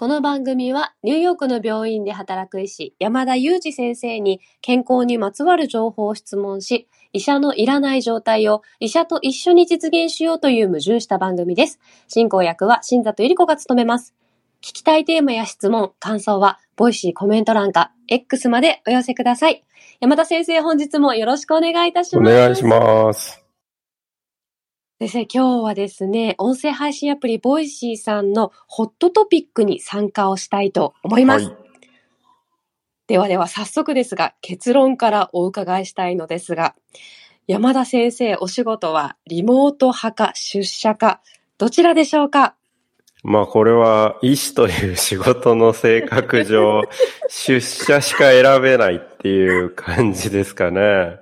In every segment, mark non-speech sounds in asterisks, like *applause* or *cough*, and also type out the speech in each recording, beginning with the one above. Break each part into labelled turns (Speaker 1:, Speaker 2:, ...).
Speaker 1: この番組はニューヨークの病院で働く医師山田裕二先生に健康にまつわる情報を質問し、医者のいらない状態を医者と一緒に実現しようという矛盾した番組です。進行役は新里ゆり子が務めます。聞きたいテーマや質問、感想は、ボイシーコメント欄か X までお寄せください。山田先生、本日もよろしくお願いいたします。
Speaker 2: お願いします。
Speaker 1: 先生、今日はですね、音声配信アプリ Voicy さんのホットトピックに参加をしたいと思います。
Speaker 2: はい。
Speaker 1: ではでは早速ですが、結論からお伺いしたいのですが、山田先生、お仕事はリモート派か出社か、どちらでしょうか？
Speaker 2: まあこれは医師という仕事の性格上、出社しか選べないっていう感じですかね。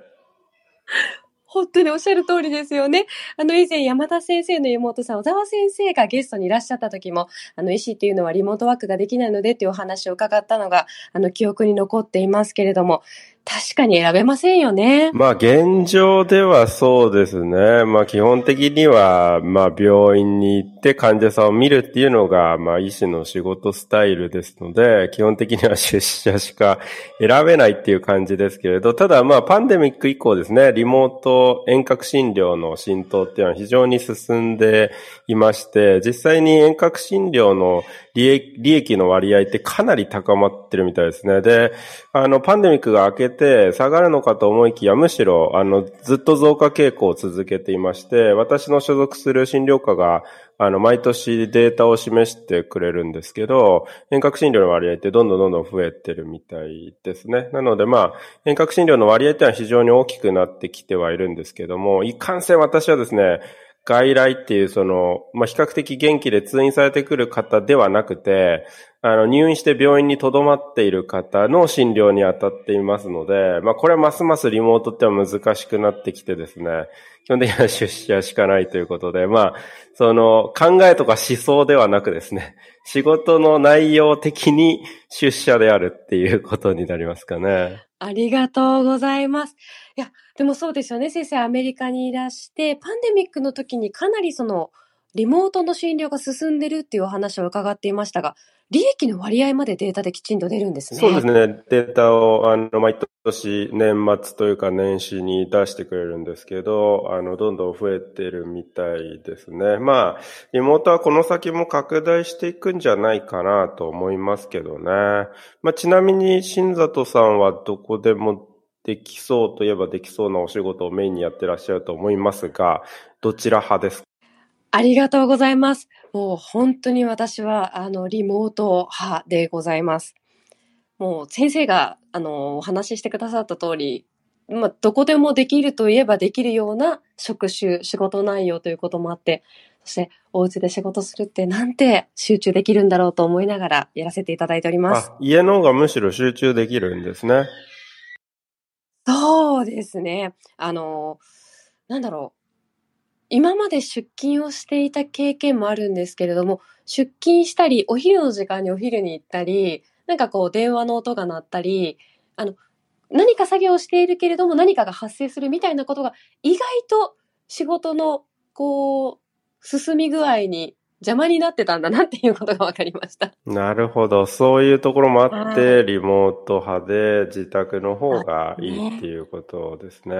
Speaker 1: 本当におっしゃる通りですよね。あの、以前山田先生の妹さん、小沢先生がゲストにいらっしゃった時も、あの、医師っていうのはリモートワークができないのでっていうお話を伺ったのが、あの、記憶に残っていますけれども、確かに選べませんよね。
Speaker 2: まあ現状ではそうですね。まあ基本的には、まあ病院に行って患者さんを見るっていうのが、まあ医師の仕事スタイルですので、基本的には出社しか選べないっていう感じですけれど、ただまあパンデミック以降ですね、リモート遠隔診療の浸透っていうのは非常に進んでいまして、実際に遠隔診療の利益の割合ってかなり高まってるみたいですね。で、あの、パンデミックが明けて下がるのかと思いきや、むしろ、あの、ずっと増加傾向を続けていまして、私の所属する診療科が、あの、毎年データを示してくれるんですけど、遠隔診療の割合ってどんどんどんどん増えてるみたいですね。なので、まあ、遠隔診療の割合ってのは非常に大きくなってきてはいるんですけども、いかんせん私はですね、外来っていうその、まあ、比較的元気で通院されてくる方ではなくて、あの、入院して病院に留まっている方の診療に当たっていますので、まあ、これはますますリモートっては難しくなってきてですね、基本的には出社しかないということで、まあ、その、考えとか思想ではなくですね、*laughs* 仕事の内容的に出社であるっていうことになりますかね。
Speaker 1: ありがとうございます。いや、でもそうですよね、先生、アメリカにいらして、パンデミックの時にかなりその、リモートの診療が進んでるっていうお話を伺っていましたが、利益の割合までデータできちんと出るんですね。
Speaker 2: そうですね。データを、あの、毎年年末というか年始に出してくれるんですけど、あの、どんどん増えてるみたいですね。まあ、リモートはこの先も拡大していくんじゃないかなと思いますけどね。まあ、ちなみに、新里さんはどこでもできそうといえばできそうなお仕事をメインにやってらっしゃると思いますが、どちら派ですか？
Speaker 1: ありがとうございます。もう本当に私は、あの、リモート派でございます。もう先生が、あの、お話ししてくださった通り、まあ、どこでもできるといえばできるような職種、仕事内容ということもあって、そして、お家で仕事するってなんて集中できるんだろうと思いながらやらせていただいております。
Speaker 2: あ、家の方がむしろ集中できるんですね。
Speaker 1: そうですね。あの、なんだろう。今まで出勤をしていた経験もあるんですけれども、出勤したり、お昼の時間にお昼に行ったり、なんかこう電話の音が鳴ったり、あの、何か作業をしているけれども何かが発生するみたいなことが意外と仕事のこう、進み具合に邪魔になってたんだなっていうことが分かりました。
Speaker 2: なるほど。そういうところもあっ
Speaker 1: は
Speaker 2: て、リモート派で自宅の方がいいっていうことですね。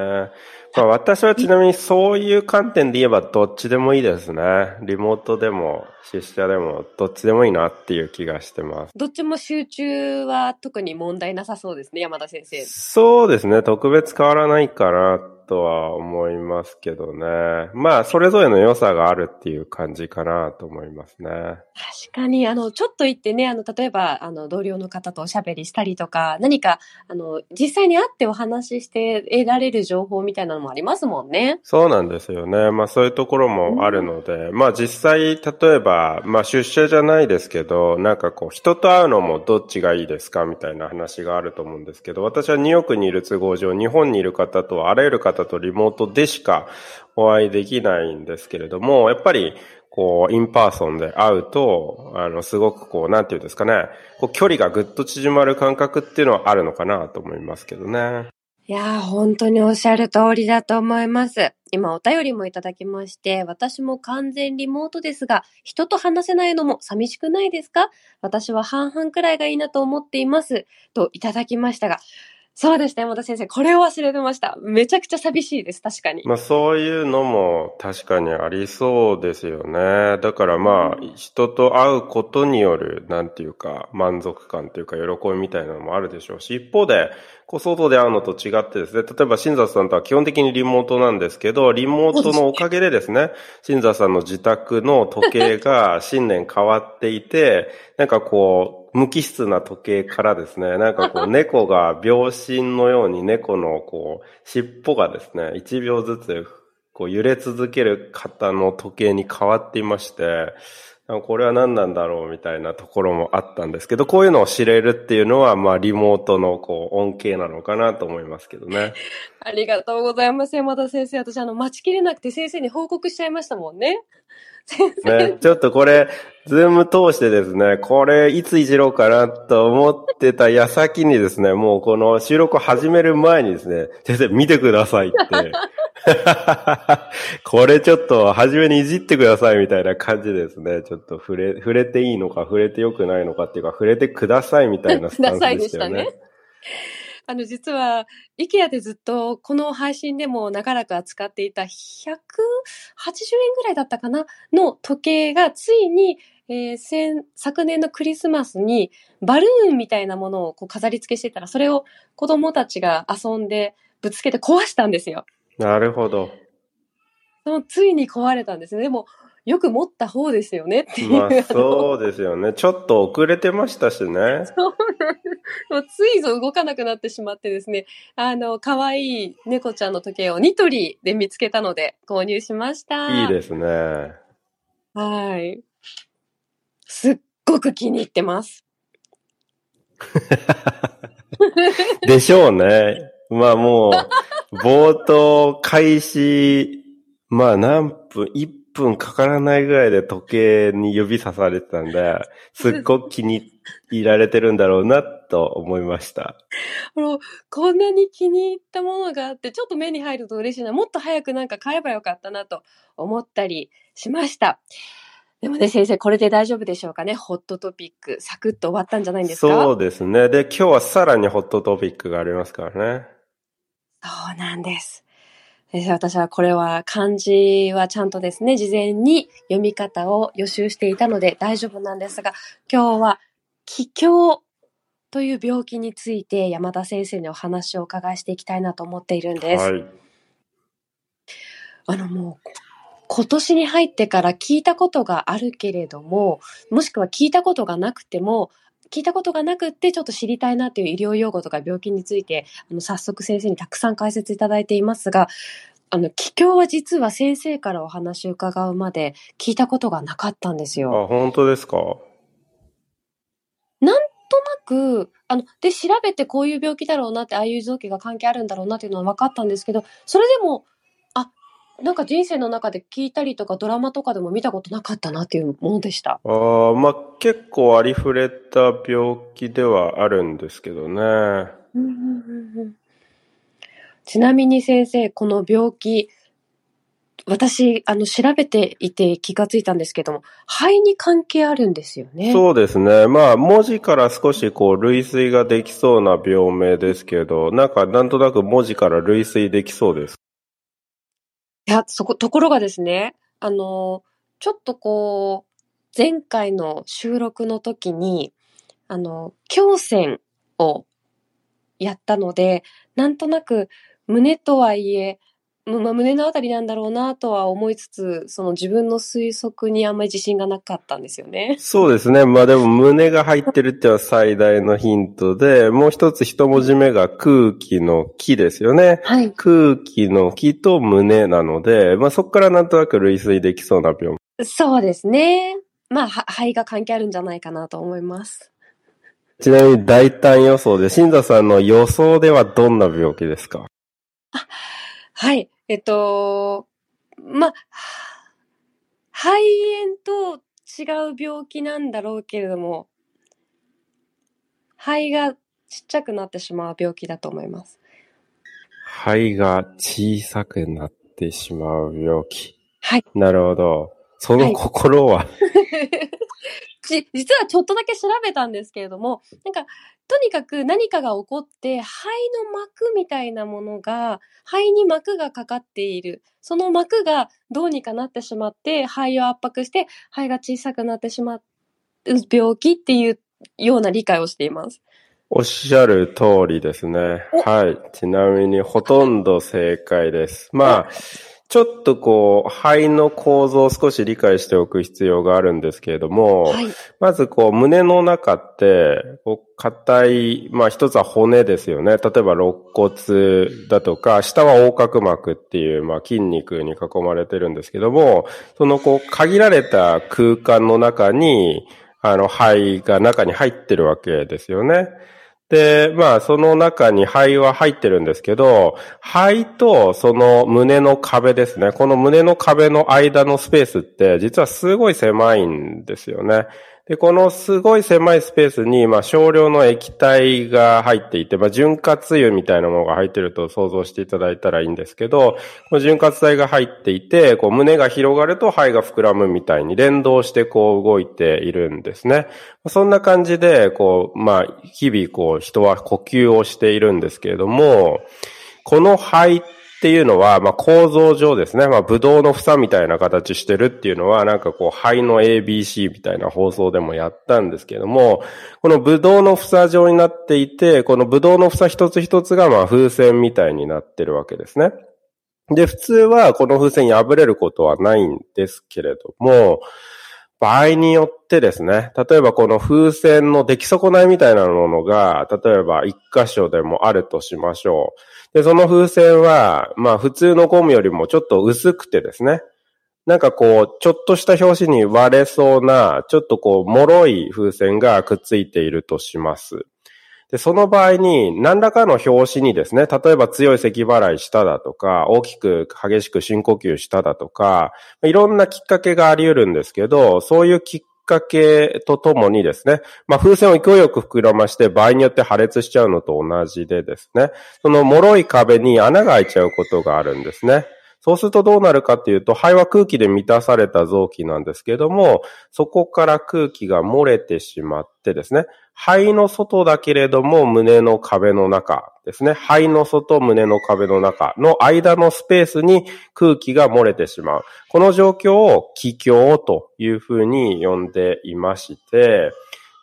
Speaker 2: まあ私はちなみにそういう観点で言えばどっちでもいいですね。リモートでも出社でもどっちでもいいなっていう気がしてます。
Speaker 1: どっちも集中は特に問題なさそうですね、山田先生。
Speaker 2: そうですね。特別変わらないかなとは思いますけどね。まあ、それぞれの良さがあるっていう感じかなと思いますね。
Speaker 1: 確かに、あの、ちょっと行ってね、あの、例えば、あの、同僚の方とおしゃべりしたりとか、何か、あの、実際に会ってお話しして得られる情報みたいなのもありますもんね。
Speaker 2: そうなんですよね。まあそういうところもあるので、まあ実際、例えば、まあ出社じゃないですけど、なんかこう、人と会うのもどっちがいいですかみたいな話があると思うんですけど、私はニューヨークにいる都合上、日本にいる方とあらゆる方とリモートでしかお会いできないんですけれども、やっぱり、こう、 in person で会うと、あの、すごくこう、なんていうんですかね、こう、距離がぐっと縮まる感覚っていうのはあるのかなと思いますけどね。
Speaker 1: いやー、本当におっしゃる通りだと思います。今お便りもいただきまして、私も完全リモートですが、人と話せないのも寂しくないですか？私は半々くらいがいいなと思っています。といただきましたが、そうですね、山田先生。これを忘れてました。めちゃくちゃ寂しいです。確かに。
Speaker 2: まあそういうのも確かにありそうですよね。だからまあ人と会うことによるなんていうか満足感というか喜びみたいなのもあるでしょうし、一方でこう外で会うのと違ってですね、例えば新座さんとは基本的にリモートなんですけど、リモートのおかげでですね、新座さんの自宅の時計が新年変わっていて、なんかこう、無機質な時計からですね、なんかこう猫が秒針のように猫のこう尻尾がですね、1秒ずつこう揺れ続ける方の時計に変わっていまして、これは何なんだろうみたいなところもあったんですけど、こういうのを知れるっていうのは、まあリモートのこう恩恵なのかなと思いますけどね。*laughs*
Speaker 1: ありがとうございます、山田先生。私、あの、待ちきれなくて先生に報告しちゃいましたもんね。
Speaker 2: ね、ちょっとこれ、ズーム通してですね、これいついじろうかなと思ってた矢先にですね、もうこの収録を始める前にですね、先生見てくださいって。*laughs* これちょっと初めにいじってくださいみたいな感じですね。ちょっと触れ、触れていいのか触れてよくないのかっていうか、触れてくださいみたいなスタンスでしたよね。
Speaker 1: あの、実は、IKEA でずっとこの配信でも長らく扱っていた180円ぐらいだったかなの時計がついに、えー先昨年のクリスマスにバルーンみたいなものをこう飾り付けしてたら、それを子供たちが遊んでぶつけて壊したんですよ。
Speaker 2: なるほど。
Speaker 1: ついに壊れたんですね。でも、よく持った方ですよねっていう。
Speaker 2: まあそうですよね。ちょっと遅れてましたしね。
Speaker 1: そうなんですもうついぞ動かなくなってしまってですね、あの、可愛い猫ちゃんの時計をニトリで見つけたので購入しました。
Speaker 2: いいですね。
Speaker 1: はい。すっごく気に入ってます。
Speaker 2: でしょうね。まあもう、冒頭開始、まあ何分、1分かからないぐらいで時計に指さされてたんで、すっごく気に入られてるんだろうなと思いました。
Speaker 1: あの、こんなに気に入ったものがあって、ちょっと目に入ると嬉しいな。もっと早くなんか買えばよかったなと思ったりしました。でもね、先生、これで大丈夫でしょうかね？ホットトピック、サクッと終わったんじゃないんですか？
Speaker 2: そうですね。で、今日はさらにホットトピックがありますからね。
Speaker 1: そうなんです。先生私はこれは漢字はちゃんとですね、事前に読み方を予習していたので大丈夫なんですが、今日は気境という病気について山田先生にお話をお伺いしていきたいなと思っているんです。
Speaker 2: はい。
Speaker 1: あのもう、今年に入ってから聞いたことがあるけれども、もしくは聞いたことがなくても、聞いたことがなくってちょっと知りたいなっていう医療用語とか病気について、あの、早速先生にたくさん解説いただいていますが、あの、気境は実は先生からお話を伺うまで聞いたことがなかったんですよ。
Speaker 2: あ、本当ですか？
Speaker 1: となく、あの、で、調べてこういう病気だろうなって、ああいう臓器が関係あるんだろうなっていうのは分かったんですけど、それでも、あ、なんか人生の中で聞いたりとかドラマとかでも見たことなかったなっていうものでした。
Speaker 2: ああ、まあ結構ありふれた病気ではあるんですけどね。
Speaker 1: うんうんうんうんちなみに先生、この病気、私、あの、調べていて気がついたんですけども、肺に関係あるんですよね。
Speaker 2: そうですね。まあ、文字から少しこう、類推ができそうな病名ですけど、なんか、なんとなく文字から類推できそうです。
Speaker 1: いや、そこ、ところがですね、あの、ちょっとこう、前回の収録の時に、あの、強戦をやったので、なんとなく胸とはいえ、まあ、胸のあたりなんだろうなとは思いつつ、その自分の推測にあんまり自信がなかったんですよね。
Speaker 2: そうですね。まあでも、胸が入ってるっていうのは最大のヒントで、もう一つ一文字目が空気の気ですよね。
Speaker 1: はい。
Speaker 2: 空気の気と胸なので、まあそこからなんとなく類推できそうな病名。
Speaker 1: そうですね。まあ、は肺が関係あるんじゃないかなと思います。
Speaker 2: ちなみに大胆予想で、新座さんの予想ではどんな病気ですか？
Speaker 1: はい。えっと、ま、肺炎と違う病気なんだろうけれども、肺がちっちゃくなってしまう病気だと思います。
Speaker 2: 肺が小さくなってしまう病気。
Speaker 1: はい。
Speaker 2: なるほど。その心は、
Speaker 1: じ実はちょっとだけ調べたんですけれども、なんか、とにかく何かが起こって、肺の膜みたいなものが、肺に膜がかかっている。その膜がどうにかなってしまって、肺を圧迫して、肺が小さくなってしまう病気っていうような理解をしています。
Speaker 2: おっしゃる通りですね。
Speaker 1: お
Speaker 2: はい。ちなみにほとんど正解です。まあ、ちょっとこう、肺の構造を少し理解しておく必要があるんですけれども、
Speaker 1: はい。
Speaker 2: まずこう、胸の中って、こう硬い、まあ一つは骨ですよね。例えば肋骨だとか、下は横隔膜っていう、まあ筋肉に囲まれてるんですけども、そのこう、限られた空間の中に、あの、肺が中に入ってるわけですよね。で、まあ、その中に肺は入ってるんですけど、肺とその胸の壁ですね。この胸の壁の間のスペースって、実はすごい狭いんですよね。で、このすごい狭いスペースに、まあ、少量の液体が入っていて、まあ、潤滑油みたいなものが入っていると想像していただいたらいいんですけど、この潤滑剤が入っていて、こう、胸が広がると肺が膨らむみたいに連動してこう動いているんですね。そんな感じで、こう、まあ、日々こう、人は呼吸をしているんですけれども、この肺っっていうのは、まあ、構造上ですね、まあ、ブドウの房みたいな形してるっていうのは、なんかこう、肺の ABC みたいな放送でもやったんですけども、このブドウの房状になっていて、このブドウの房一つ一つが、ま、風船みたいになってるわけですね。で、普通はこの風船破れることはないんですけれども、場合によってですね、例えばこの風船の出来損ないみたいなものが、例えば一箇所でもあるとしましょう。で、その風船は、まあ普通のゴムよりもちょっと薄くてですね、なんかこう、ちょっとした拍子に割れそうな、ちょっとこう、脆い風船がくっついているとします。で、その場合に、何らかの拍子にですね、例えば強い咳払いしただとか、大きく激しく深呼吸しただとか、いろんなきっかけがあり得るんですけど、そういうきっかけとともにですね、まあ風船を勢いよく膨らまして場合によって破裂しちゃうのと同じでですね、その脆い壁に穴が開いちゃうことがあるんですね。そうするとどうなるかっていうと、肺は空気で満たされた臓器なんですけども、そこから空気が漏れてしまってですね、肺の外だけれども胸の壁の中ですね。肺の外、胸の壁の中の間のスペースに空気が漏れてしまう。この状況を気境というふうに呼んでいまして、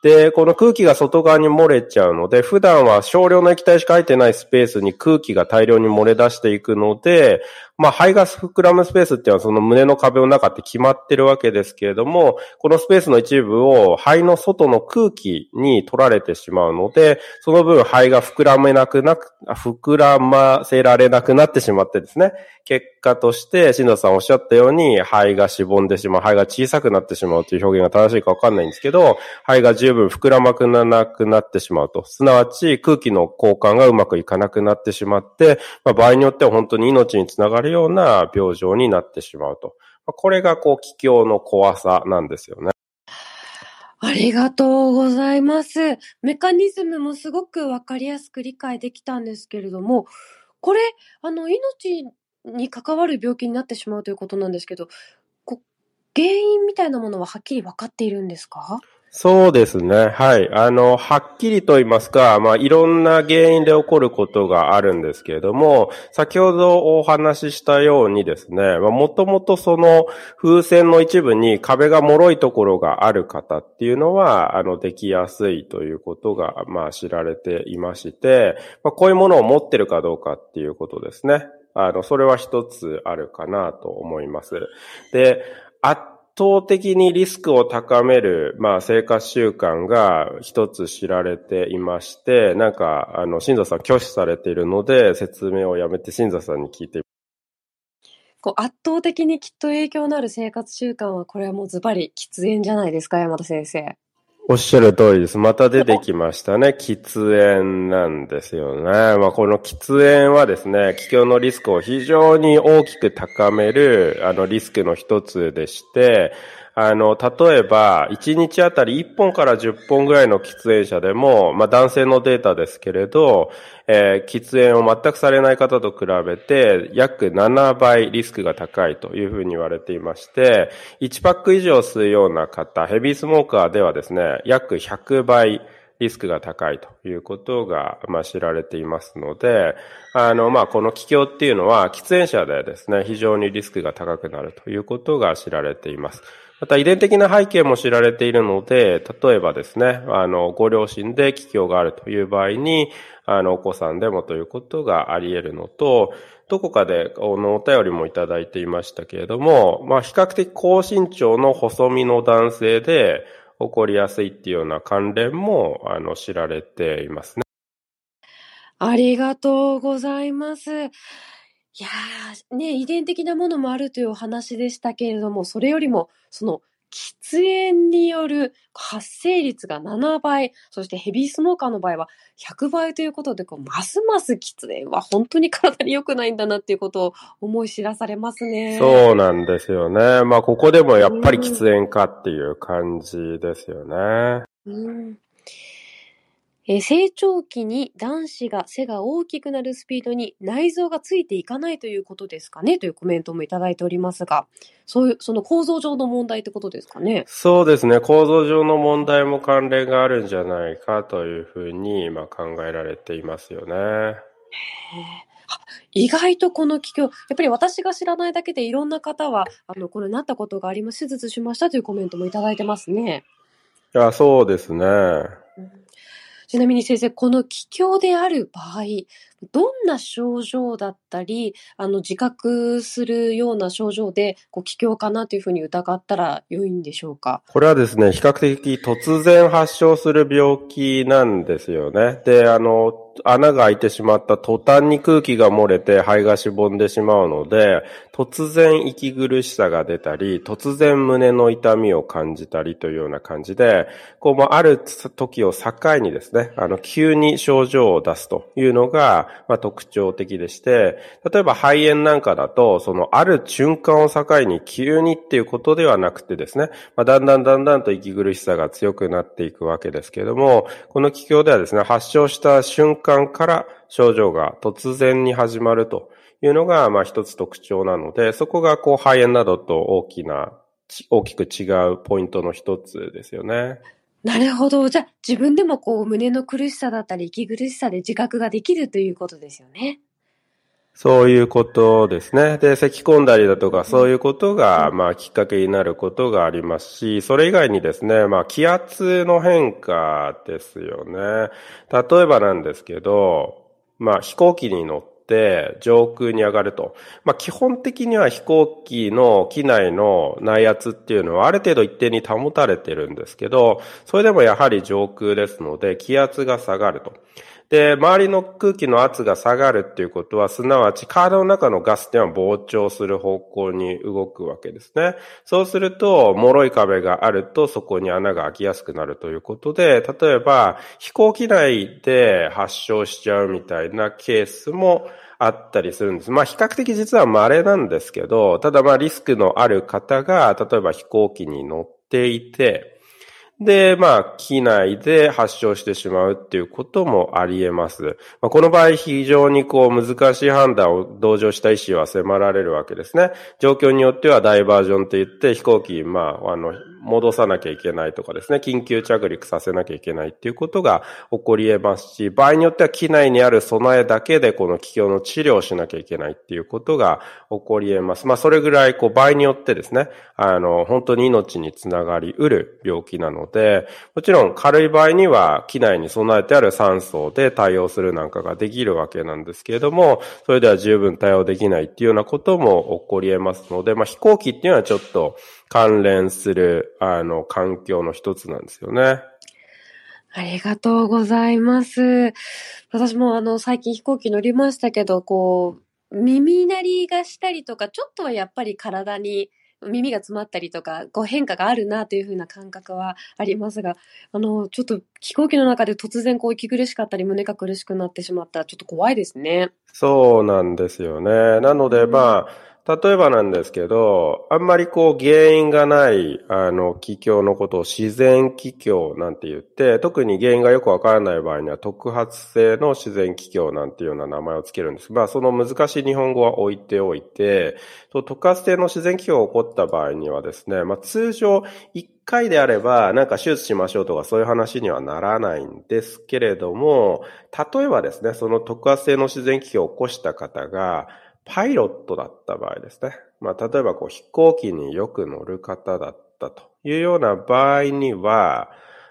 Speaker 2: で、この空気が外側に漏れちゃうので、普段は少量の液体しか入ってないスペースに空気が大量に漏れ出していくので、まあ肺が膨らむスペースっていうのはその胸の壁の中って決まってるわけですけれども、このスペースの一部を肺の外の空気に取られてしまうので、その分肺が膨らめなくなく、膨らませられなくなってしまってですね、結果として、新藤さんおっしゃったように、肺がしぼんでしまう、肺が小さくなってしまうという表現が正しいかわかんないんですけど、肺が十分膨らまくななくなってしまうと。すなわち空気の交換がうまくいかなくなってしまって、まあ、場合によっては本当に命につながるような病状になってしまうと。ま、これがこう、気境の怖さなんですよね。
Speaker 1: ありがとうございます。メカニズムもすごくわかりやすく理解できたんですけれども、これ、あの、命に関わる病気になってしまうということなんですけど、こ原因みたいなものははっきり分かっているんですか？
Speaker 2: そうですね。はい。あの、はっきりと言いますか、まあ、いろんな原因で起こることがあるんですけれども、先ほどお話ししたようにですね、まあ、もともとその風船の一部に壁が脆いところがある方っていうのは、あの、できやすいということが、まあ、知られていまして、まあ、こういうものを持ってるかどうかっていうことですね。あの、それは一つあるかなと思います。で、圧倒的にリスクを高める、まあ、生活習慣が一つ知られていまして、なんか、あの、新座さん拒否されているので、説明をやめて新座さんに聞いて
Speaker 1: こう圧倒的にきっと影響のある生活習慣は、これはもうズバリ喫煙じゃないですか、山田先生。
Speaker 2: おっしゃる通りです。また出てきましたね。喫煙なんですよね。まあ、この喫煙はですね、気境のリスクを非常に大きく高める、あの、リスクの一つでして、あの、例えば、1日あたり1本から10本ぐらいの喫煙者でも、まあ男性のデータですけれど、えー、喫煙を全くされない方と比べて、約7倍リスクが高いというふうに言われていまして、1パック以上吸うような方、ヘビースモーカーではですね、約100倍リスクが高いということが、まあ、知られていますので、あの、まあ、この気境っていうのは、喫煙者でですね、非常にリスクが高くなるということが知られています。また遺伝的な背景も知られているので、例えばですね、あの、ご両親で気境があるという場合に、あの、お子さんでもということがあり得るのと、どこかで、おの、お便りもいただいていましたけれども、まあ、比較的高身長の細身の男性で、起こりやすいっていうような関連も、あの、知られていますね。
Speaker 1: ありがとうございます。いやー、ね、遺伝的なものもあるというお話でしたけれども、それよりも、その喫煙による発生率が7倍、そしてヘビースモーカーの場合は100倍ということで、こうますます喫煙は本当に体に良くないんだなっていうことを思い知らされますね。
Speaker 2: そうなんですよね。まあ、ここでもやっぱり喫煙かっていう感じですよね。
Speaker 1: うんえー、成長期に男子が背が大きくなるスピードに内臓がついていかないということですかねというコメントもいただいておりますが、そういう、その構造上の問題ってことですかね？
Speaker 2: そうですね。構造上の問題も関連があるんじゃないかというふうに今考えられていますよね。
Speaker 1: 意外とこの気境、やっぱり私が知らないだけでいろんな方は、あの、これなったことがあります。手術しましたというコメントもいただいてますね。
Speaker 2: いや、そうですね。
Speaker 1: ちなみに先生、この気境である場合、どんな症状だったり、あの、自覚するような症状で、こう、気境かなというふうに疑ったら良いんでしょうか？
Speaker 2: これはですね、比較的突然発症する病気なんですよね。で、あの、穴が開いてしまった途端に空気が漏れて肺がしぼんでしまうので、突然息苦しさが出たり、突然胸の痛みを感じたりというような感じで、こう、まある時を境にですね、あの、急に症状を出すというのが、まあ、特徴的でして、例えば肺炎なんかだと、その、ある瞬間を境に急にっていうことではなくてですね、まあ、だんだんだんだんと息苦しさが強くなっていくわけですけれども、この気境ではですね、発症した瞬間から症状が突然に始まるというのが、まあ一つ特徴なので、そこがこう肺炎などと大きな、大きく違うポイントの一つですよね。
Speaker 1: なるほど。じゃあ自分でもこう胸の苦しさだったり息苦しさで自覚ができるということですよね。
Speaker 2: そういうことですね。で、咳込んだりだとか、そういうことが、まあ、きっかけになることがありますし、それ以外にですね、まあ、気圧の変化ですよね。例えばなんですけど、まあ、飛行機に乗って上空に上がると。まあ、基本的には飛行機の機内の内圧っていうのはある程度一定に保たれてるんですけど、それでもやはり上空ですので、気圧が下がると。で、周りの空気の圧が下がるっていうことは、すなわち体の中のガスっていうのは膨張する方向に動くわけですね。そうすると、脆い壁があるとそこに穴が開きやすくなるということで、例えば飛行機内で発症しちゃうみたいなケースもあったりするんです。まあ比較的実は稀なんですけど、ただまあリスクのある方が、例えば飛行機に乗っていて、で、まあ、機内で発症してしまうっていうこともあり得ます。まあ、この場合、非常にこう、難しい判断を同乗した医師は迫られるわけですね。状況によってはダイバージョンって言って、飛行機、まあ、あの、戻さなきゃいけないとかですね、緊急着陸させなきゃいけないっていうことが起こり得ますし、場合によっては機内にある備えだけでこの気境の治療をしなきゃいけないっていうことが起こり得ます。まあ、それぐらい、こう、場合によってですね、あの、本当に命につながりうる病気なので、もちろん軽い場合には機内に備えてある酸素で対応するなんかができるわけなんですけれども、それでは十分対応できないっていうようなことも起こり得ますので、まあ、飛行機っていうのはちょっと関連する、あの、環境の一つなんですよね。
Speaker 1: ありがとうございます。私もあの、最近飛行機乗りましたけど、こう、耳鳴りがしたりとか、ちょっとはやっぱり体に耳が詰まったりとか、こう変化があるなというふうな感覚はありますが、あの、ちょっと飛行機の中で突然こう息苦しかったり胸が苦しくなってしまったらちょっと怖いですね。
Speaker 2: そうなんですよね。なので、まあ、例えばなんですけど、あんまりこう原因がない、あの、気境のことを自然気境なんて言って、特に原因がよくわからない場合には特発性の自然気境なんていうような名前をつけるんです。まあ、その難しい日本語は置いておいて、特発性の自然気境が起こった場合にはですね、まあ、通常1回であれば、なんか手術しましょうとかそういう話にはならないんですけれども、例えばですね、その特発性の自然気境を起こした方が、パイロットだった場合ですね。まあ、例えばこう飛行機によく乗る方だったというような場合には、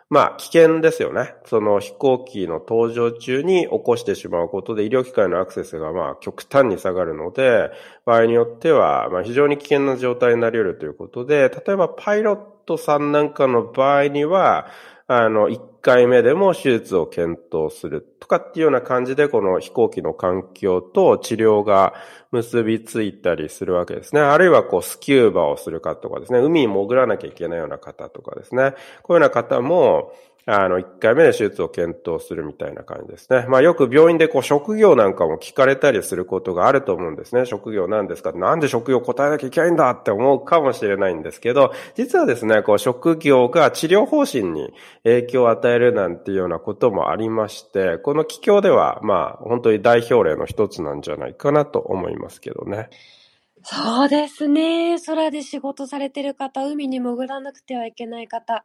Speaker 2: まあ、危険ですよね。その飛行機の搭乗中に起こしてしまうことで医療機関のアクセスがまあ極端に下がるので、場合によってはまあ非常に危険な状態になり得るということで、例えばパイロットさんなんかの場合には、あの、1回目でも手術を検討するとかっていうような感じで、この飛行機の環境と治療が結びついたりするわけですね。あるいはこうスキューバをするかとかですね、海に潜らなきゃいけないような方とかですね、こういうような方も、あの、1回目で手術を検討するみたいな感じですね。まあよく病院でこう職業なんかも聞かれたりすることがあると思うんですね。職業なんですか？なんで職業答えなきゃいけないんだって思うかもしれないんですけど、実はですね、こう職業が治療方針に影響を与えるなんていうようなこともありまして、この気境ではまあ本当に代表例の一つなんじゃないかなと思いますけどね。
Speaker 1: そうですね。空で仕事されてる方、海に潜らなくてはいけない方。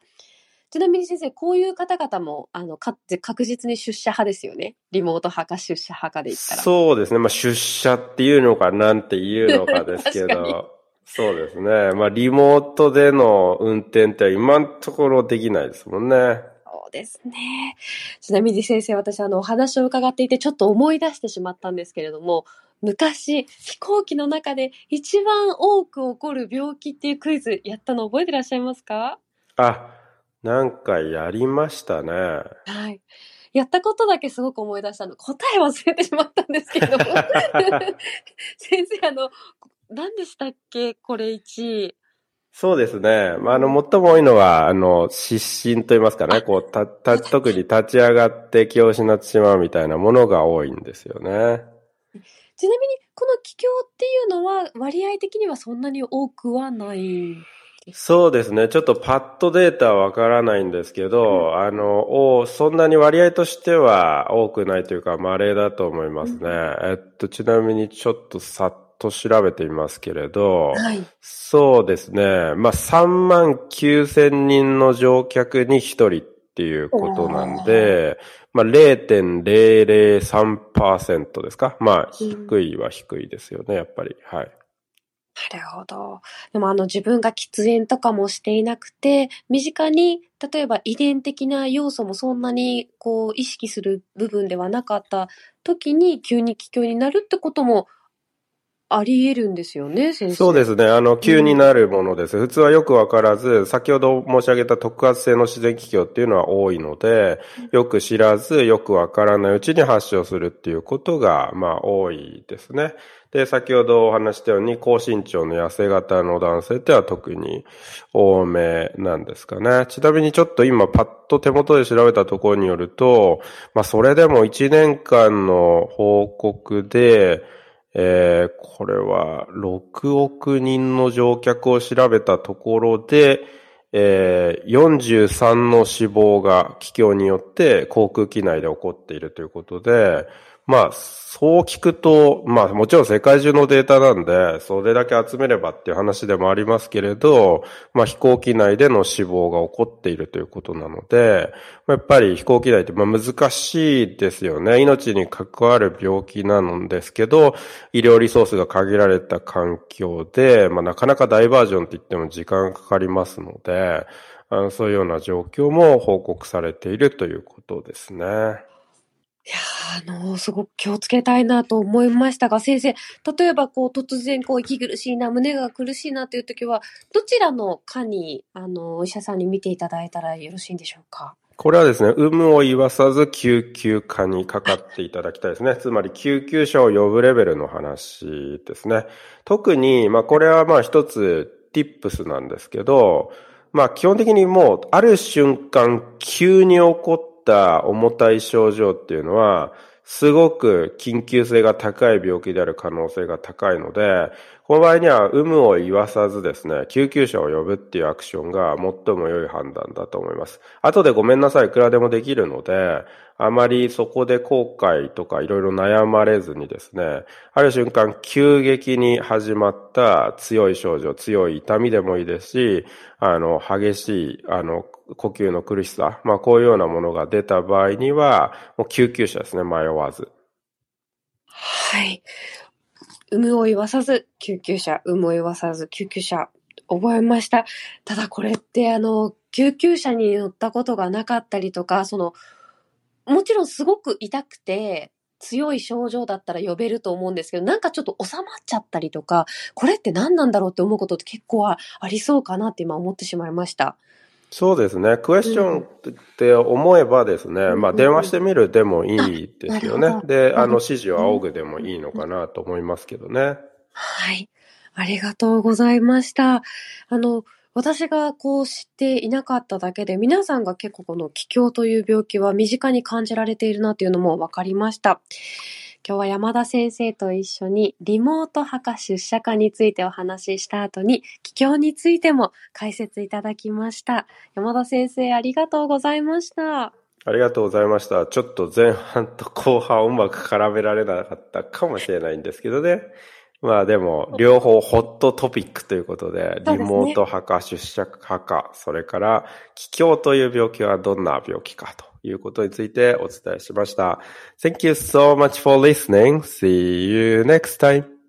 Speaker 1: ちなみに先生、こういう方々も、あの、か確実に出社派ですよね。リモート派か出社派かで言ったら。
Speaker 2: そうですね。まあ、出社っていうのか、なんていうのかですけど。*laughs* そうですね。まあ、リモートでの運転って今のところできないですもんね。
Speaker 1: そうですね。ちなみに先生、私、あの、お話を伺っていて、ちょっと思い出してしまったんですけれども、昔、飛行機の中で一番多く起こる病気っていうクイズやったの覚えてらっしゃいますか？
Speaker 2: あ、なんかやりましたね。は
Speaker 1: い。やったことだけすごく思い出したの。答え忘れてしまったんですけど。*laughs* *laughs* 先生、あの、何でしたっけ？これ1位。
Speaker 2: そうですね。まあ、あの、最も多いのは、あの、失神と言いますかね。こう、た、た、特に立ち上がって気を失ってしまうみたいなものが多いんですよね。
Speaker 1: ちなみに、この気境っていうのは、割合的にはそんなに多くはない
Speaker 2: そうですね。ちょっとパッとデータはわからないんですけど、うん、あの、そんなに割合としては多くないというか、稀だと思いますね。うん、えっと、ちなみにちょっとさっと調べてみますけれど、はい、そうですね。まあ、3万9千人の乗客に1人っていうことなんで、まあ、0.003%ですか？まあ、低いは低いですよね、やっぱり。はい。
Speaker 1: なるほど。でもあの自分が喫煙とかもしていなくて、身近に例えば遺伝的な要素もそんなにこう意識する部分ではなかった時に急に気境になるってこともあり得るんですよね、先生。
Speaker 2: そうですね。あの、急になるものです。うん、普通はよくわからず、先ほど申し上げた特発性の自然気境っていうのは多いので、よく知らず、よくわからないうちに発症するっていうことが、まあ、多いですね。で、先ほどお話したように、高身長の痩せ型の男性っては特に多めなんですかね。ちなみにちょっと今パッと手元で調べたところによると、まあそれでも1年間の報告で、えー、これは6億人の乗客を調べたところで、えー、43の死亡が気境によって航空機内で起こっているということで、まあ、そう聞くと、まあもちろん世界中のデータなんで、それだけ集めればっていう話でもありますけれど、まあ飛行機内での死亡が起こっているということなので、やっぱり飛行機内ってまあ難しいですよね。命に関わる病気なんですけど、医療リソースが限られた環境で、まあなかなかダイバージョンって言っても時間がかかりますので、あのそういうような状況も報告されているということですね。
Speaker 1: いやあの、すごく気をつけたいなと思いましたが、先生、例えばこう突然こう息苦しいな、胸が苦しいなという時は、どちらの科に、あの、お医者さんに見ていただいたらよろしいんでしょうか？
Speaker 2: これはですね、有無を言わさず救急科にかかっていただきたいですね。つまり救急車を呼ぶレベルの話ですね。特に、まあこれはまあ一つ tips なんですけど、まあ基本的にもうある瞬間急に起こっった重たい症状っていうのは、すごく緊急性が高い病気である可能性が高いので、この場合には有無を言わさずですね、救急車を呼ぶっていうアクションが最も良い判断だと思います。後でごめんなさい、いくらでもできるので、あまりそこで後悔とかいろいろ悩まれずにですね、ある瞬間急激に始まった強い症状、強い痛みでもいいですし、あの、激しい、あの、呼吸の苦しさ、まあこういうようなものが出た場合には、もう救急車ですね、迷わず。
Speaker 1: はい。有無を言わさず、救急車、有無を言わさず、救急車、覚えました。ただこれってあの、救急車に乗ったことがなかったりとか、その、もちろんすごく痛くて、強い症状だったら呼べると思うんですけど、なんかちょっと収まっちゃったりとか、これって何なんだろうって思うことって結構ありそうかなって今思ってしまいました。
Speaker 2: そうですね。クエスチョンって思えばですね、うん、まあ電話してみるでもいいですよね。で、あの指示を仰ぐでもいいのかなと思いますけどね。
Speaker 1: はい。ありがとうございました。あの、私がこう知っていなかっただけで、皆さんが結構この気境という病気は身近に感じられているなというのも分かりました。今日は山田先生と一緒にリモート派か出社化についてお話しした後に、気境についても解説いただきました。山田先生ありがとうございました。
Speaker 2: ありがとうございました。ちょっと前半と後半うまく絡められなかったかもしれないんですけどね。まあでも、両方ホットトピックということで、リモート派か出社派か、それから、気境という病気はどんな病気かということについてお伝えしました。Thank you so much for listening. See you next time.